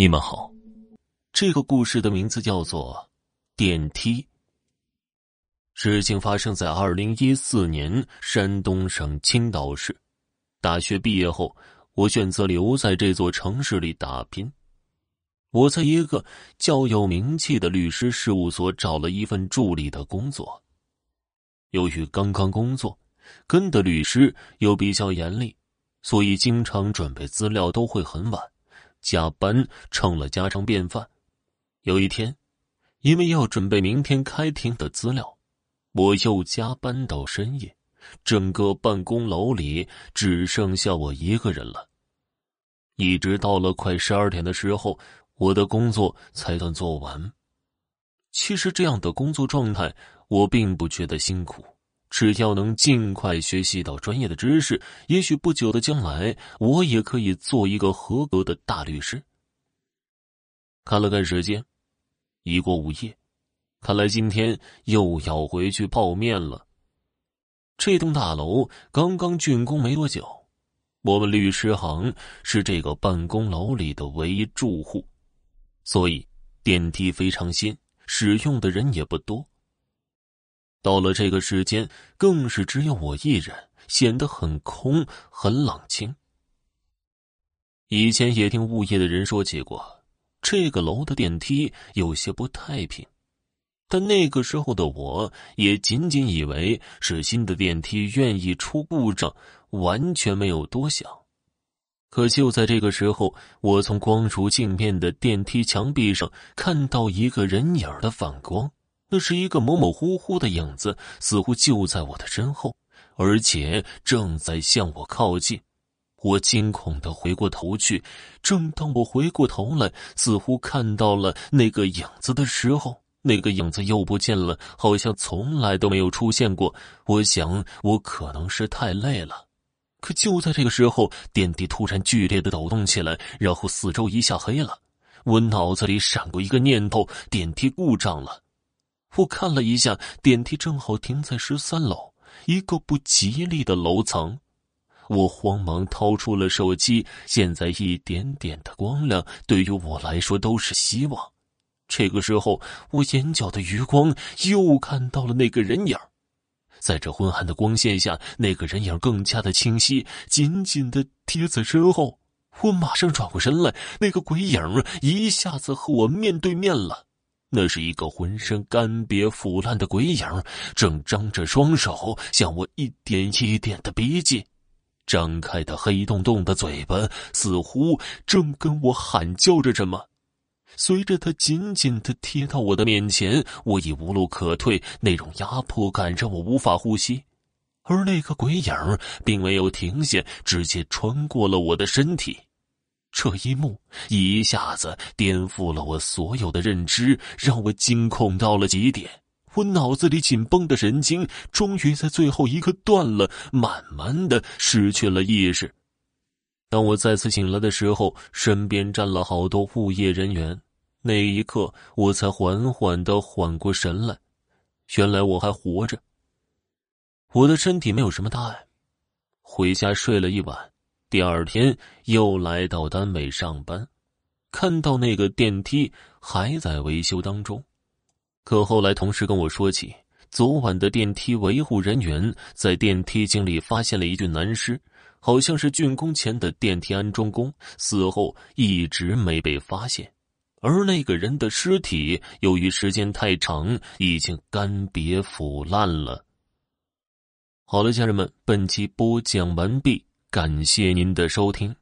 你们好，这个故事的名字叫做《电梯》。事情发生在二零一四年山东省青岛市。大学毕业后，我选择留在这座城市里打拼。我在一个较有名气的律师事务所找了一份助理的工作。由于刚刚工作，跟的律师又比较严厉，所以经常准备资料都会很晚。加班成了家常便饭。有一天，因为要准备明天开庭的资料，我又加班到深夜，整个办公楼里只剩下我一个人了。一直到了快十二点的时候，我的工作才算做完。其实这样的工作状态，我并不觉得辛苦。只要能尽快学习到专业的知识，也许不久的将来，我也可以做一个合格的大律师。看了看时间，已过午夜，看来今天又要回去泡面了。这栋大楼刚刚竣工没多久，我们律师行是这个办公楼里的唯一住户，所以电梯非常新，使用的人也不多。到了这个时间，更是只有我一人，显得很空，很冷清。以前也听物业的人说起过，这个楼的电梯有些不太平，但那个时候的我也仅仅以为是新的电梯愿意出故障，完全没有多想。可就在这个时候，我从光如镜面的电梯墙壁上看到一个人影的反光。那是一个模模糊糊的影子，似乎就在我的身后，而且正在向我靠近。我惊恐的回过头去，正当我回过头来，似乎看到了那个影子的时候，那个影子又不见了，好像从来都没有出现过。我想，我可能是太累了。可就在这个时候，电梯突然剧烈的抖动起来，然后四周一下黑了。我脑子里闪过一个念头：电梯故障了。我看了一下，电梯正好停在十三楼，一个不吉利的楼层。我慌忙掏出了手机，现在一点点的光亮对于我来说都是希望。这个时候，我眼角的余光又看到了那个人影在这昏暗的光线下，那个人影更加的清晰，紧紧的贴在身后。我马上转过身来，那个鬼影一下子和我面对面了。那是一个浑身干瘪腐烂的鬼影，正张着双手向我一点一点的逼近，张开的黑洞洞的嘴巴似乎正跟我喊叫着什么。随着他紧紧的贴到我的面前，我已无路可退，那种压迫感让我无法呼吸，而那个鬼影并没有停下，直接穿过了我的身体。这一幕一下子颠覆了我所有的认知，让我惊恐到了极点。我脑子里紧绷的神经终于在最后一刻断了，慢慢的失去了意识。当我再次醒来的时候，身边站了好多物业人员。那一刻，我才缓缓的缓过神来，原来我还活着。我的身体没有什么大碍，回家睡了一晚。第二天又来到单位上班，看到那个电梯还在维修当中。可后来同事跟我说起，昨晚的电梯维护人员在电梯井里发现了一具男尸，好像是竣工前的电梯安装工，死后一直没被发现。而那个人的尸体由于时间太长，已经干瘪腐烂了。好了，家人们，本期播讲完毕。感谢您的收听。